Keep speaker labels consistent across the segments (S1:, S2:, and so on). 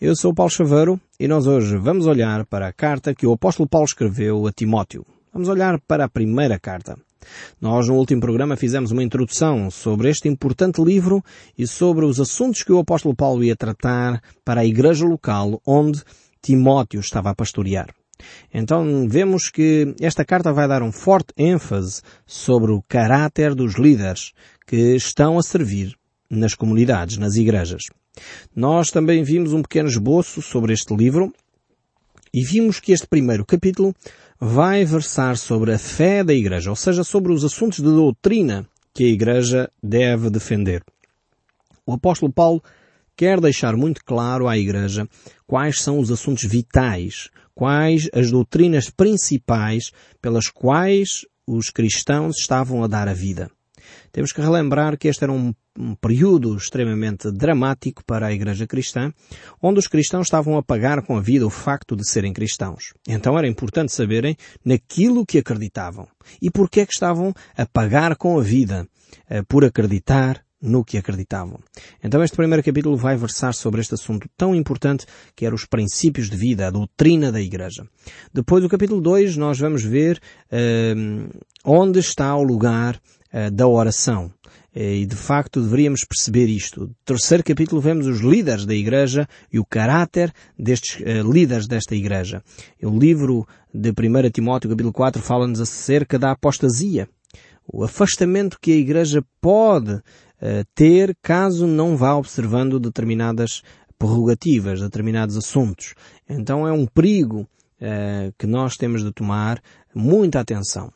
S1: Eu sou o Paulo Chaveiro e nós hoje vamos olhar para a carta que o apóstolo Paulo escreveu a Timóteo. Vamos olhar para a primeira carta. Nós no último programa fizemos uma introdução sobre este importante livro e sobre os assuntos que o apóstolo Paulo ia tratar para a igreja local onde Timóteo estava a pastorear. Então vemos que esta carta vai dar um forte ênfase sobre o caráter dos líderes que estão a servir nas comunidades, nas igrejas. Nós também vimos um pequeno esboço sobre este livro e vimos que este primeiro capítulo vai versar sobre a fé da Igreja, ou seja, sobre os assuntos de doutrina que a Igreja deve defender. O apóstolo Paulo quer deixar muito claro à Igreja quais são os assuntos vitais, quais as doutrinas principais pelas quais os cristãos estavam a dar a vida. Temos que relembrar que este era um, um, período extremamente dramático para a Igreja cristã, onde os cristãos estavam a pagar com a vida o facto de serem cristãos. Então era importante saberem naquilo que acreditavam e porque é que estavam a pagar com a vida eh, por acreditar no que acreditavam. Então este primeiro capítulo vai versar sobre este assunto tão importante que era os princípios de vida, a doutrina da Igreja. Depois do capítulo 2 nós vamos ver uh, onde está o lugar uh, da oração. E de facto deveríamos perceber isto. No terceiro capítulo vemos os líderes da Igreja e o caráter destes uh, líderes desta Igreja. O livro de 1 Timóteo capítulo 4 fala-nos acerca da apostasia. O afastamento que a Igreja pode uh, ter caso não vá observando determinadas prerrogativas, determinados assuntos. Então é um perigo uh, que nós temos de tomar muita atenção.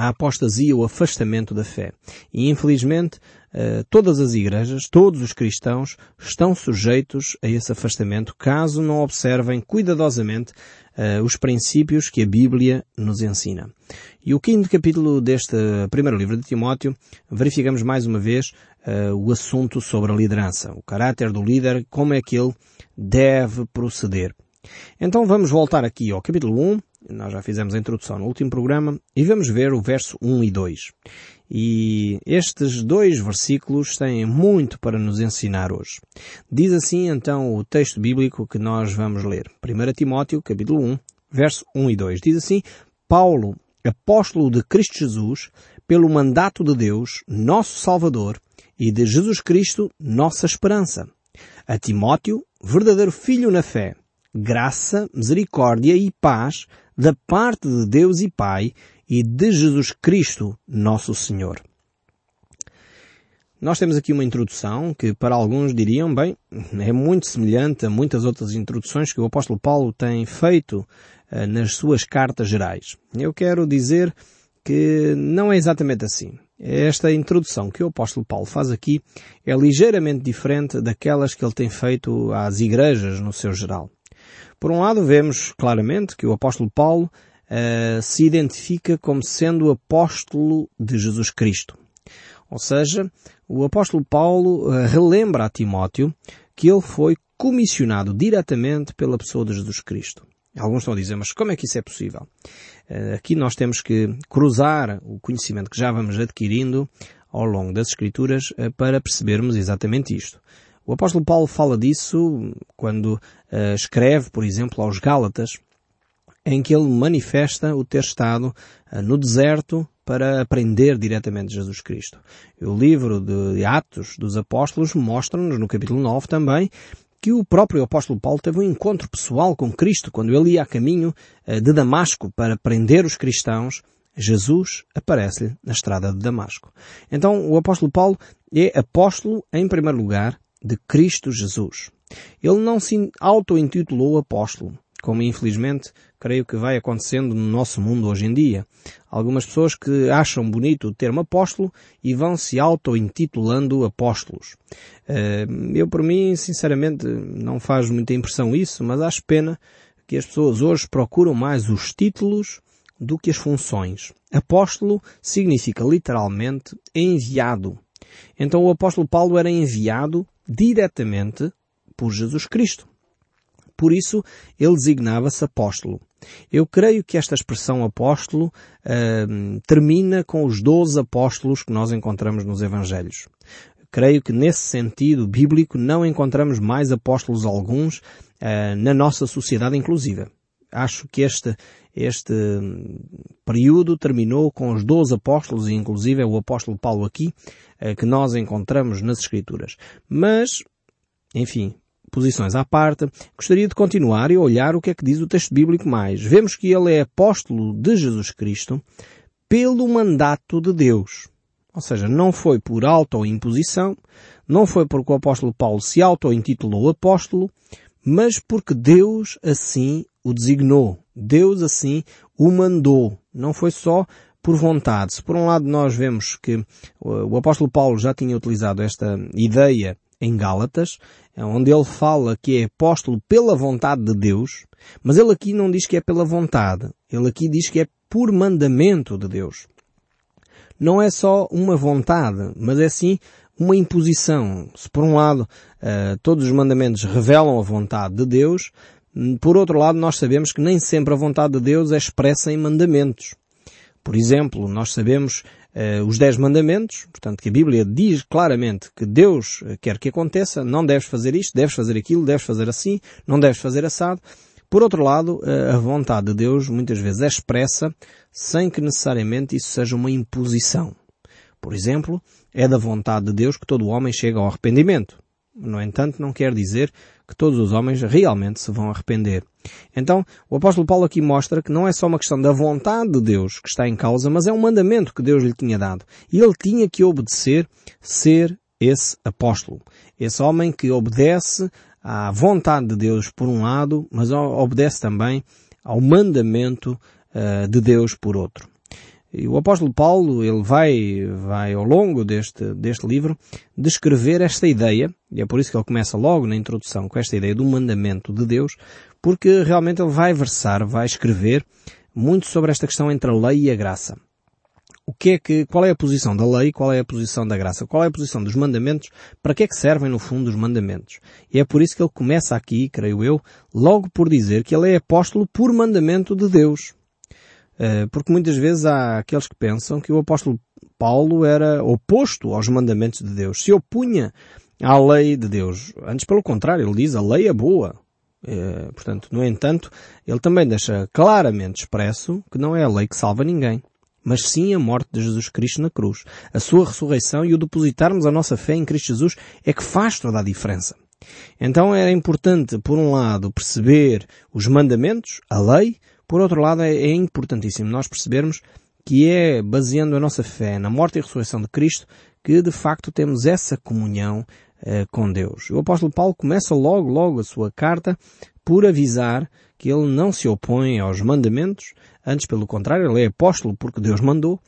S1: A apostasia, o afastamento da fé. E infelizmente, uh, todas as igrejas, todos os cristãos estão sujeitos a esse afastamento caso não observem cuidadosamente uh, os princípios que a Bíblia nos ensina. E o quinto capítulo deste primeiro livro de Timóteo, verificamos mais uma vez uh, o assunto sobre a liderança, o caráter do líder, como é que ele deve proceder. Então vamos voltar aqui ao capítulo 1, nós já fizemos a introdução no último programa, e vamos ver o verso 1 e 2. E estes dois versículos têm muito para nos ensinar hoje. Diz assim então o texto bíblico que nós vamos ler. 1 Timóteo, capítulo 1, verso 1 e 2. Diz assim, Paulo, apóstolo de Cristo Jesus, pelo mandato de Deus, nosso Salvador, e de Jesus Cristo, nossa esperança. A Timóteo, verdadeiro filho na fé, graça, misericórdia e paz da parte de Deus e Pai e de Jesus Cristo, nosso Senhor. Nós temos aqui uma introdução que para alguns diriam, bem, é muito semelhante a muitas outras introduções que o apóstolo Paulo tem feito uh, nas suas cartas gerais. Eu quero dizer que não é exatamente assim. Esta introdução que o apóstolo Paulo faz aqui é ligeiramente diferente daquelas que ele tem feito às igrejas no seu geral. Por um lado, vemos claramente que o apóstolo Paulo uh, se identifica como sendo apóstolo de Jesus Cristo. Ou seja, o apóstolo Paulo uh, relembra a Timóteo que ele foi comissionado diretamente pela pessoa de Jesus Cristo. Alguns estão a dizer, mas como é que isso é possível? Uh, aqui nós temos que cruzar o conhecimento que já vamos adquirindo ao longo das Escrituras para percebermos exatamente isto. O apóstolo Paulo fala disso quando uh, escreve, por exemplo, aos Gálatas, em que ele manifesta o ter estado uh, no deserto para aprender diretamente de Jesus Cristo. O livro de Atos dos Apóstolos mostra-nos, no capítulo 9 também, que o próprio apóstolo Paulo teve um encontro pessoal com Cristo quando ele ia a caminho uh, de Damasco para prender os cristãos. Jesus aparece-lhe na estrada de Damasco. Então, o apóstolo Paulo é apóstolo, em primeiro lugar, de Cristo Jesus. Ele não se auto-intitulou apóstolo, como infelizmente creio que vai acontecendo no nosso mundo hoje em dia. Algumas pessoas que acham bonito o termo apóstolo e vão se auto-intitulando apóstolos. Eh, eu, por mim, sinceramente, não faz muita impressão isso, mas acho pena que as pessoas hoje procuram mais os títulos do que as funções. Apóstolo significa literalmente enviado. Então o apóstolo Paulo era enviado diretamente por Jesus Cristo. Por isso, ele designava-se apóstolo. Eu creio que esta expressão apóstolo uh, termina com os doze apóstolos que nós encontramos nos Evangelhos. creio que nesse sentido bíblico não encontramos mais apóstolos alguns uh, na nossa sociedade inclusiva. Acho que este, este período terminou com os 12 apóstolos, e inclusive é o apóstolo Paulo aqui, uh, que nós encontramos nas Escrituras. Mas, enfim, posições à parte, gostaria de continuar e olhar o que é que diz o texto bíblico mais. Vemos que ele é apóstolo de Jesus Cristo pelo mandato de Deus. Ou seja, não foi por auto-imposição, não foi porque o apóstolo Paulo se auto-intitulou apóstolo, mas porque Deus assim o designou. Deus assim o mandou. Não foi só por vontade. Se por um lado nós vemos que o apóstolo Paulo já tinha utilizado esta ideia em Gálatas, onde ele fala que é apóstolo pela vontade de Deus, mas ele aqui não diz que é pela vontade. Ele aqui diz que é por mandamento de Deus. Não é só uma vontade, mas é sim uma imposição. Se por um lado uh, todos os mandamentos revelam a vontade de Deus, por outro lado nós sabemos que nem sempre a vontade de Deus é expressa em mandamentos. Por exemplo, nós sabemos uh, os dez mandamentos, portanto que a Bíblia diz claramente que Deus quer que aconteça, não deves fazer isto, deves fazer aquilo, deves fazer assim, não deves fazer assado. Por outro lado, uh, a vontade de Deus muitas vezes é expressa sem que necessariamente isso seja uma imposição. Por exemplo, é da vontade de Deus que todo homem chegue ao arrependimento. No entanto, não quer dizer que todos os homens realmente se vão arrepender. Então, o apóstolo Paulo aqui mostra que não é só uma questão da vontade de Deus que está em causa, mas é um mandamento que Deus lhe tinha dado. E ele tinha que obedecer, ser esse apóstolo. Esse homem que obedece à vontade de Deus por um lado, mas obedece também ao mandamento uh, de Deus por outro. E o apóstolo Paulo, ele vai, vai ao longo deste, deste livro descrever esta ideia, e é por isso que ele começa logo na introdução com esta ideia do mandamento de Deus, porque realmente ele vai versar, vai escrever muito sobre esta questão entre a lei e a graça. O que é que, qual é a posição da lei, qual é a posição da graça, qual é a posição dos mandamentos, para que é que servem no fundo os mandamentos. E é por isso que ele começa aqui, creio eu, logo por dizer que ele é apóstolo por mandamento de Deus. Eh, porque muitas vezes há aqueles que pensam que o apóstolo Paulo era oposto aos mandamentos de Deus, se opunha à lei de Deus. Antes, pelo contrário, ele diz a lei é boa. É, portanto, no entanto, ele também deixa claramente expresso que não é a lei que salva ninguém, mas sim a morte de Jesus Cristo na cruz. A sua ressurreição e o depositarmos a nossa fé em Cristo Jesus é que faz toda a diferença. Então era importante, por um lado, perceber os mandamentos, a lei, por outro lado, é, é importantíssimo nós percebermos que é baseando a nossa fé na morte e ressurreição de Cristo que de facto temos essa comunhão eh, com Deus. O apóstolo Paulo começa logo, logo a sua carta por avisar que ele não se opõe aos mandamentos, antes pelo contrário, ele é apóstolo porque Deus mandou,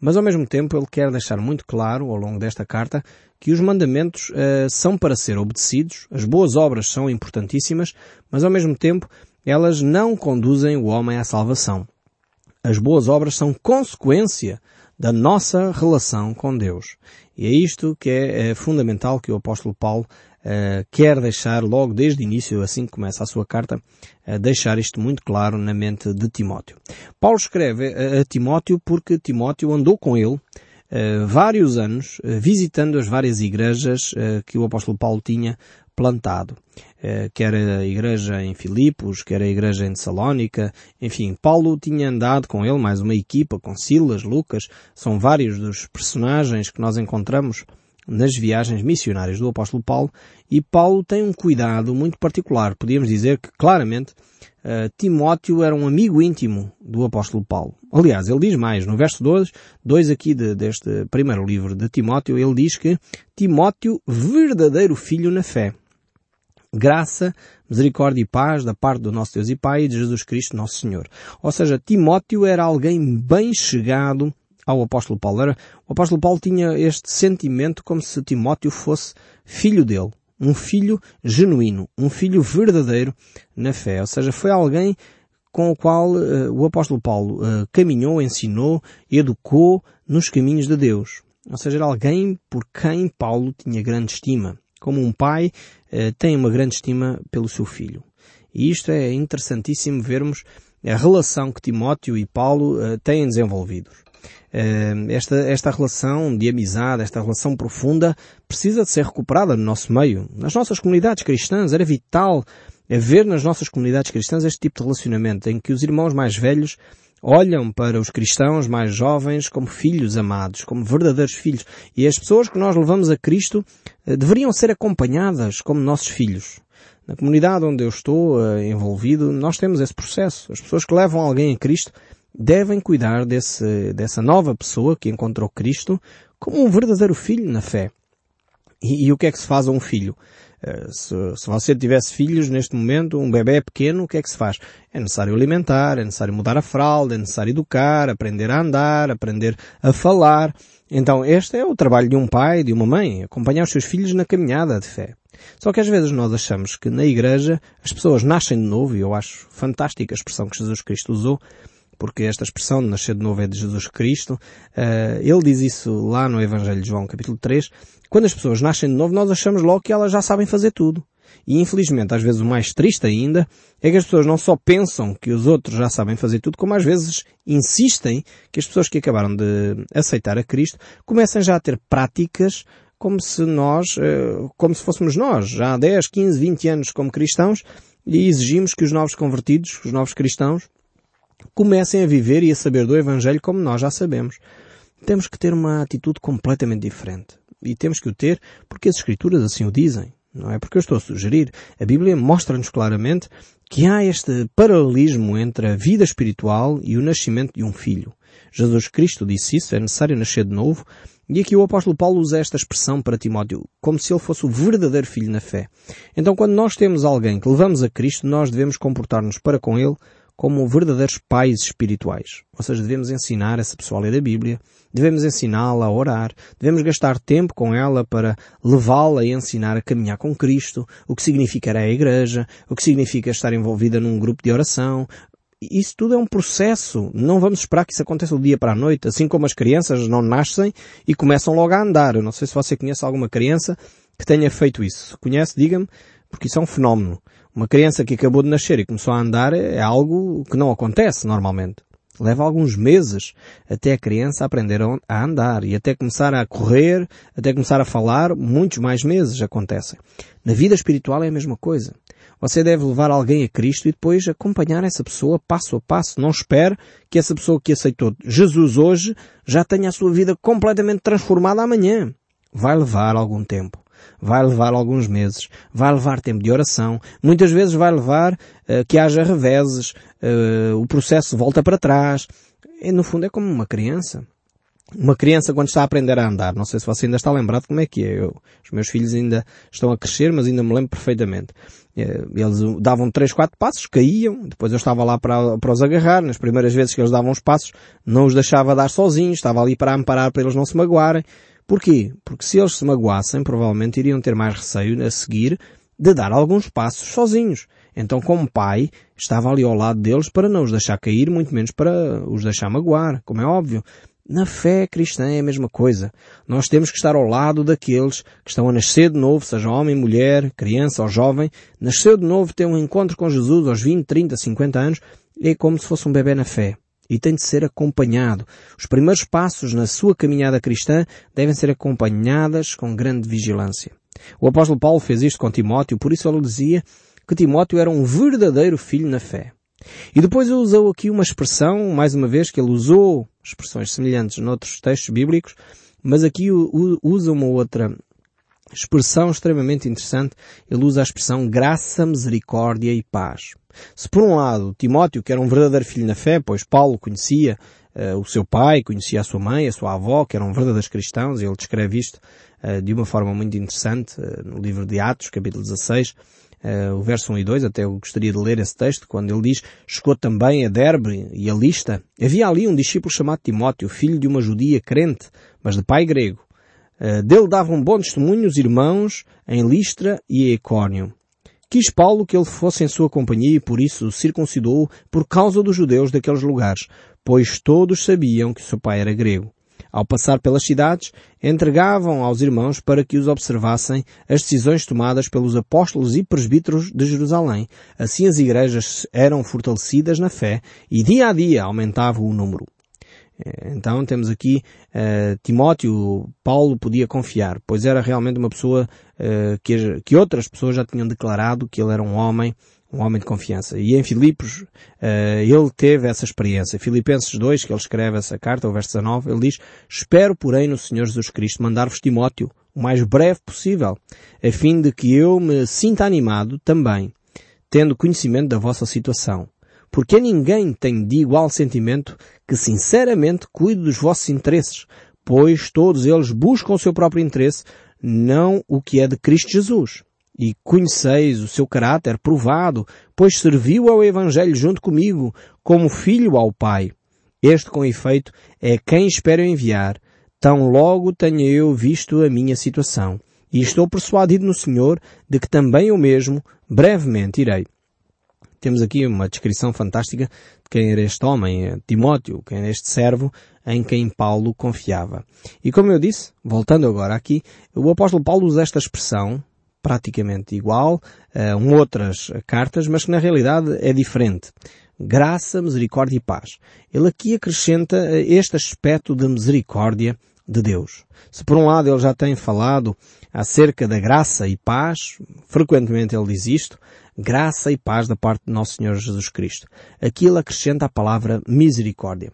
S1: mas ao mesmo tempo ele quer deixar muito claro ao longo desta carta que os mandamentos uh, são para ser obedecidos, as boas obras são importantíssimas, mas ao mesmo tempo elas não conduzem o homem à salvação. As boas obras são consequência da nossa relação com Deus. E é isto que é, é fundamental que o apóstolo Paulo uh, quer deixar logo desde o início, assim que começa a sua carta, uh, deixar isto muito claro na mente de Timóteo. Paulo escreve a, a Timóteo porque Timóteo andou com ele vários anos, visitando as várias igrejas que o apóstolo Paulo tinha plantado. Eh, quer a igreja em Filipos, quer a igreja em Salónica, enfim, Paulo tinha andado com ele, mais uma equipa, com Silas, Lucas, são vários dos personagens que nós encontramos nas viagens missionárias do apóstolo Paulo, e Paulo tem um cuidado muito particular. Podíamos dizer que, claramente, uh, Timóteo era um amigo íntimo do apóstolo Paulo. Aliás, ele diz mais, no verso 2, 2 aqui de, deste primeiro livro de Timóteo, ele diz que Timóteo, verdadeiro filho na fé graça, misericórdia e paz da parte do nosso Deus e Pai e de Jesus Cristo, nosso Senhor. Ou seja, Timóteo era alguém bem chegado ao apóstolo Paulo. Era, o apóstolo Paulo tinha este sentimento como se Timóteo fosse filho dele. Um filho genuíno, um filho verdadeiro na fé. Ou seja, foi alguém com o qual uh, o apóstolo Paulo uh, caminhou, ensinou, educou nos caminhos de Deus. Ou seja, era alguém por quem Paulo tinha grande estima como um pai tem uma grande estima pelo seu filho. E isto é interessantíssimo vermos a relação que Timóteo e Paulo eh, têm desenvolvido. esta, esta relação de amizade, esta relação profunda, precisa de ser recuperada no nosso meio. Nas nossas comunidades cristãs era vital haver nas nossas comunidades cristãs este tipo de relacionamento em que os irmãos mais velhos olham para os cristãos mais jovens como filhos amados, como verdadeiros filhos. E as pessoas que nós levamos a Cristo eh, deveriam ser acompanhadas como nossos filhos. Na comunidade onde eu estou uh, envolvido, nós temos esse processo. As pessoas que levam alguém a Cristo devem cuidar desse, dessa nova pessoa que encontrou Cristo como um verdadeiro filho na fé. E, e o que é que se faz a um filho? Uh, se, se, você tivesse filhos neste momento, um bebê pequeno, o que é que se faz? É necessário alimentar, é necessário mudar a fralda, é necessário educar, aprender a andar, aprender a falar. Então este é o trabalho de um pai, de uma mãe, acompanhar os seus filhos na caminhada de fé. Só que às vezes nós achamos que na igreja as pessoas nascem de novo, e eu acho fantástica a expressão que Jesus Cristo usou, porque esta expressão de nascer de novo é de Jesus Cristo. Uh, ele diz isso lá no Evangelho de João, capítulo 3. Quando as pessoas nascem de novo, nós achamos logo que elas já sabem fazer tudo. E infelizmente, às vezes o mais triste ainda, é que as pessoas não só pensam que os outros já sabem fazer tudo, como às vezes insistem que as pessoas que acabaram de aceitar a Cristo comecem já a ter práticas como se nós, eh, como se fôssemos nós, já há 10, 15, 20 anos como cristãos, e exigimos que os novos convertidos, os novos cristãos, comecem a viver e a saber do Evangelho como nós já sabemos. Temos que ter uma atitude completamente diferente. E temos que o ter porque as Escrituras assim o dizem. Não é porque eu estou a sugerir. A Bíblia mostra-nos claramente que há este paralelismo entre a vida espiritual e o nascimento de um filho. Jesus Cristo disse isso, é necessário nascer de novo, e aqui o apóstolo Paulo usa esta expressão para Timóteo, como se ele fosse o verdadeiro filho na fé. Então quando nós temos alguém que levamos a Cristo, nós devemos comportar-nos para com ele como verdadeiros pais espirituais. Ou seja, devemos ensinar essa pessoa a ler a Bíblia, devemos ensiná-la a orar, devemos gastar tempo com ela para levá-la e ensinar a caminhar com Cristo, o que significa ir à igreja, o que significa estar envolvida num grupo de oração, isso tudo é um processo. Não vamos esperar que isso aconteça do dia para a noite, assim como as crianças não nascem e começam logo a andar. Eu não sei se você conhece alguma criança que tenha feito isso. Se conhece, diga-me, porque isso é um fenómeno. Uma criança que acabou de nascer e começou a andar é algo que não acontece normalmente. Leva alguns meses até a criança aprender a andar e até começar a correr, até começar a falar, muitos mais meses acontecem. Na vida espiritual é a mesma coisa. Você deve levar alguém a Cristo e depois acompanhar essa pessoa passo a passo. Não espere que essa pessoa que aceitou Jesus hoje já tenha a sua vida completamente transformada amanhã. Vai levar algum tempo. Vai levar alguns meses. Vai levar tempo de oração. Muitas vezes vai levar uh, que haja reveses. Uh, o processo volta para trás. E, no fundo é como uma criança uma criança quando está a aprender a andar, não sei se você ainda está lembrado como é que é. Eu, os meus filhos ainda estão a crescer, mas ainda me lembro perfeitamente. Eh, eles davam três, quatro passos, caíam, depois eu estava lá para, para os agarrar. Nas primeiras vezes que eles davam os passos, não os deixava dar sozinhos, estava ali para amparar para eles não se magoarem. Porquê? Porque se eles se magoassem, provavelmente iriam ter mais receio a seguir de dar alguns passos sozinhos. Então, como pai, estava ali ao lado deles para não os deixar cair, muito menos para os deixar magoar, como é óbvio. Na fé cristã é a mesma coisa. Nós temos que estar ao lado daqueles que estão a nascer de novo, seja homem, mulher, criança ou jovem, nasceu de novo, tem um encontro com Jesus aos 20, 30, 50 anos, é como se fosse um bebê na fé. E tem de ser acompanhado. Os primeiros passos na sua caminhada cristã devem ser acompanhadas com grande vigilância. O apóstolo Paulo fez isto com Timóteo, por isso ele dizia que Timóteo era um verdadeiro filho na fé. E depois usou aqui uma expressão, mais uma vez, que ele usou expressões semelhantes noutros textos bíblicos, mas aqui usa uma outra expressão extremamente interessante. Ele usa a expressão graça, misericórdia e paz. Se por um lado Timóteo, que era um verdadeiro filho na fé, pois Paulo conhecia uh, o seu pai, conhecia a sua mãe, a sua avó, que eram verdadeiros cristãos, e ele descreve isto uh, de uma forma muito interessante uh, no livro de Atos, capítulo 16, uh, o verso 1 e 2, até eu gostaria de ler esse texto, quando ele diz, chegou também a Derbe e a Lista. Havia ali um discípulo chamado Timóteo, filho de uma judia crente, mas de pai grego. Uh, dele davam bom testemunho os irmãos em Listra e Ecórnio. Quis Paulo que ele fosse em sua companhia e por isso o circuncidou por causa dos judeus daqueles lugares, pois todos sabiam que seu pai era grego. Ao passar pelas cidades, entregavam aos irmãos para que os observassem as decisões tomadas pelos apóstolos e presbíteros de Jerusalém. Assim as igrejas eram fortalecidas na fé e dia a dia aumentava o número. Eh, então temos aqui uh, Timóteo, Paulo podia confiar, pois era realmente uma pessoa uh, que, que outras pessoas já tinham declarado que ele era um homem, um homem de confiança. E em Filipos uh, ele teve essa experiência. Filipenses 2, que ele escreve essa carta, o verso 19, ele diz, Espero, porém, no Senhor Jesus Cristo mandar-vos Timóteo, o mais breve possível, a fim de que eu me sinta animado também, tendo conhecimento da vossa situação porque ninguém tem de igual sentimento que sinceramente cuide dos vossos interesses, pois todos eles buscam o seu próprio interesse, não o que é de Cristo Jesus. E conheceis o seu caráter provado, pois serviu ao Evangelho junto comigo, como filho ao Pai. Este, com efeito, é quem espero enviar, tão logo tenha eu visto a minha situação. E estou persuadido no Senhor de que também eu mesmo brevemente irei. Temos aqui uma descrição fantástica de quem era este homem, eh, Timóteo, quem era este servo em quem Paulo confiava. E como eu disse, voltando agora aqui, o apóstolo Paulo usa esta expressão praticamente igual a eh, outras cartas, mas que na realidade é diferente. Graça, misericórdia e paz. Ele aqui acrescenta eh, este aspecto de misericórdia de Deus. Se por um lado ele já tem falado acerca da graça e paz, frequentemente ele diz isto, graça e paz da parte de Nosso Senhor Jesus Cristo. Aqui acrescenta a palavra misericórdia.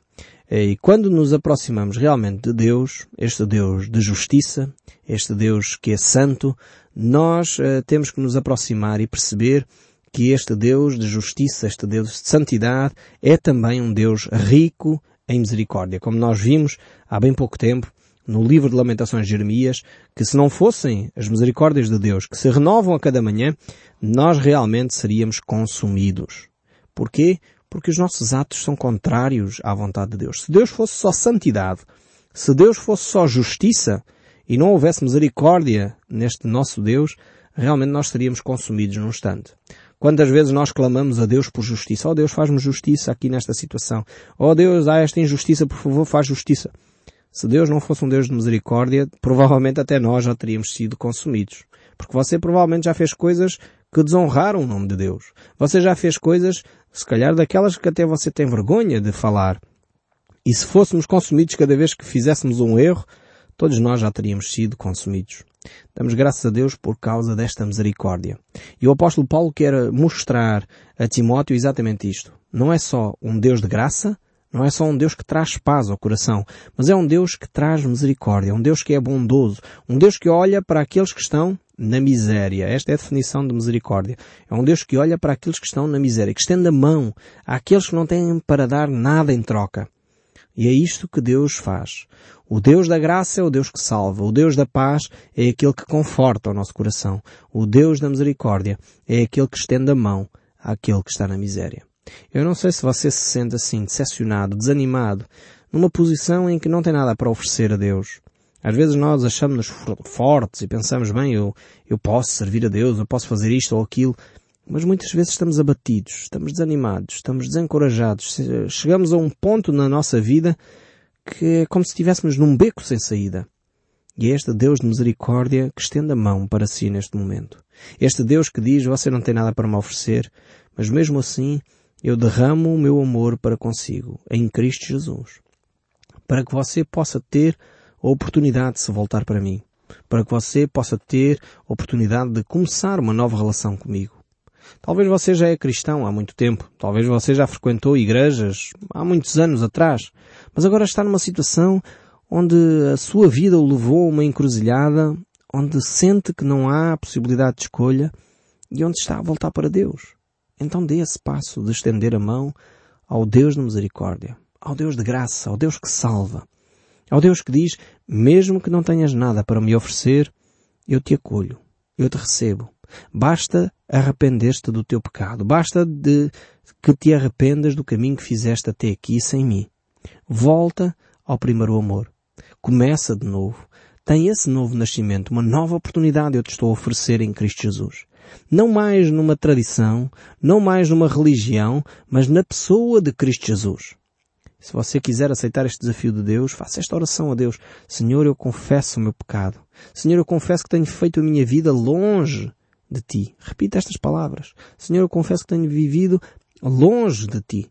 S1: E quando nos aproximamos realmente de Deus, este Deus de justiça, este Deus que é santo, nós uh, temos que nos aproximar e perceber que este Deus de justiça, este Deus de santidade, é também um Deus rico em misericórdia. Como nós vimos há bem pouco tempo, no livro de Lamentações de Jeremias, que se não fossem as misericórdias de Deus que se renovam a cada manhã, nós realmente seríamos consumidos. Porquê? Porque os nossos atos são contrários à vontade de Deus. Se Deus fosse só santidade, se Deus fosse só justiça, e não houvesse misericórdia neste nosso Deus, realmente nós seríamos consumidos num instante. Quantas vezes nós clamamos a Deus por justiça? Oh Deus, faz-me justiça aqui nesta situação. Oh Deus, há esta injustiça, por favor, faz justiça. Se Deus não fosse um Deus de misericórdia, provavelmente até nós já teríamos sido consumidos. Porque você provavelmente já fez coisas que desonraram o nome de Deus. Você já fez coisas, se calhar, daquelas que até você tem vergonha de falar. E se fôssemos consumidos cada vez que fizéssemos um erro, todos nós já teríamos sido consumidos. Damos graças a Deus por causa desta misericórdia. E o apóstolo Paulo quer mostrar a Timóteo exatamente isto. Não é só um Deus de graça, não é só um Deus que traz paz ao coração, mas é um Deus que traz misericórdia, um Deus que é bondoso, um Deus que olha para aqueles que estão na miséria. Esta é a definição de misericórdia. É um Deus que olha para aqueles que estão na miséria, que estende a mão àqueles que não têm para dar nada em troca. E é isto que Deus faz. O Deus da graça é o Deus que salva. O Deus da paz é aquele que conforta o nosso coração. O Deus da misericórdia é aquele que estende a mão àquele que está na miséria. Eu não sei se você se sente assim, decepcionado, desanimado, numa posição em que não tem nada para oferecer a Deus. Às vezes nós achamos-nos fortes e pensamos, bem, eu, eu posso servir a Deus, eu posso fazer isto ou aquilo, mas muitas vezes estamos abatidos, estamos desanimados, estamos desencorajados, chegamos a um ponto na nossa vida que é como se estivéssemos num beco sem saída. E é este Deus de misericórdia que estende a mão para si neste momento. Este Deus que diz, você não tem nada para me oferecer, mas mesmo assim eu derramo o meu amor para consigo, em Cristo Jesus, para que você possa ter a oportunidade de se voltar para mim, para que você possa ter a oportunidade de começar uma nova relação comigo. Talvez você já é cristão há muito tempo, talvez você já frequentou igrejas há muitos anos atrás, mas agora está numa situação onde a sua vida o levou a uma encruzilhada, onde sente que não há possibilidade de escolha e onde está a voltar para Deus. Então dê esse passo de estender a mão ao Deus de misericórdia, ao Deus de graça, ao Deus que salva, ao Deus que diz, mesmo que não tenhas nada para me oferecer, eu te acolho, eu te recebo. Basta arrepender-te do teu pecado, basta de que te arrependas do caminho que fizeste até aqui sem mim. Volta ao primeiro amor. Começa de novo. Tem esse novo nascimento, uma nova oportunidade eu te estou a oferecer em Cristo Jesus. Não mais numa tradição, não mais numa religião, mas na pessoa de Cristo Jesus. Se você quiser aceitar este desafio de Deus, faça esta oração a Deus. Senhor, eu confesso o meu pecado. Senhor, eu confesso que tenho feito a minha vida longe de Ti. Repita estas palavras. Senhor, eu confesso que tenho vivido longe de Ti.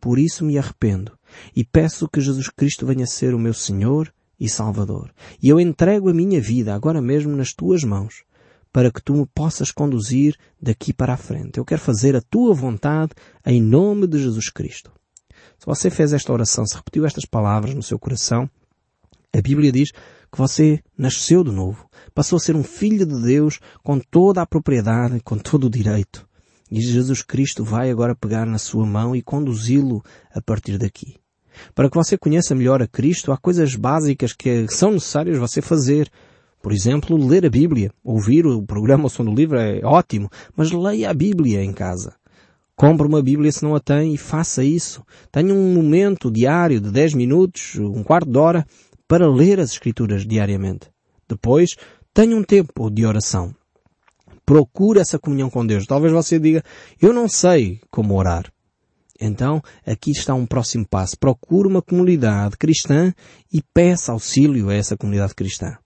S1: Por isso me arrependo e peço que Jesus Cristo venha ser o meu Senhor e Salvador. E eu entrego a minha vida agora mesmo nas tuas mãos para que tu me possas conduzir daqui para a frente. Eu quero fazer a tua vontade em nome de Jesus Cristo. Se você fez esta oração, se repetiu estas palavras no seu coração, a Bíblia diz que você nasceu de novo, passou a ser um filho de Deus com toda a propriedade, com todo o direito. E Jesus Cristo vai agora pegar na sua mão e conduzi-lo a partir daqui. Para que você conheça melhor a Cristo, há coisas básicas que são necessárias você fazer. Por exemplo, ler a Bíblia. Ouvir o programa O do Livro é ótimo, mas leia a Bíblia em casa. Compre uma Bíblia se não a tem e faça isso. Tenha um momento diário de 10 minutos, um quarto de hora, para ler as Escrituras diariamente. Depois, tenha um tempo de oração. Procure essa comunhão com Deus. Talvez você diga, eu não sei como orar. Então, aqui está um próximo passo. Procure uma comunidade cristã e peça auxílio a essa comunidade cristã.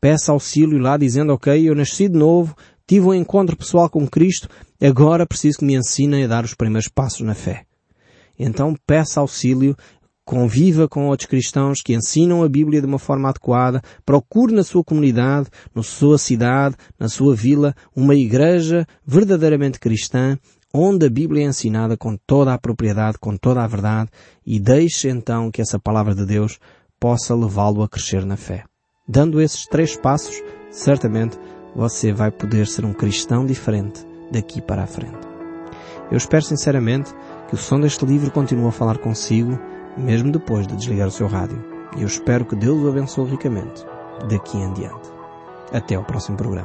S1: Peça auxílio lá dizendo, ok, eu nasci de novo, tive um encontro pessoal com Cristo, agora preciso que me ensinem a dar os primeiros passos na fé. Então peça auxílio conviva com outros cristãos que ensinam a Bíblia de uma forma adequada, procure na sua comunidade, na sua cidade, na sua vila, uma igreja verdadeiramente cristã, onde a Bíblia é ensinada com toda a propriedade, com toda a verdade, e deixe então que essa palavra de Deus possa levá-lo a crescer na fé. Dando esses três passos, certamente você vai poder ser um cristão diferente daqui para a frente. Eu espero sinceramente que o som deste livro continue a falar consigo mesmo depois de desligar o seu rádio. E eu espero que Deus o abençoe ricamente daqui em diante. Até ao próximo programa.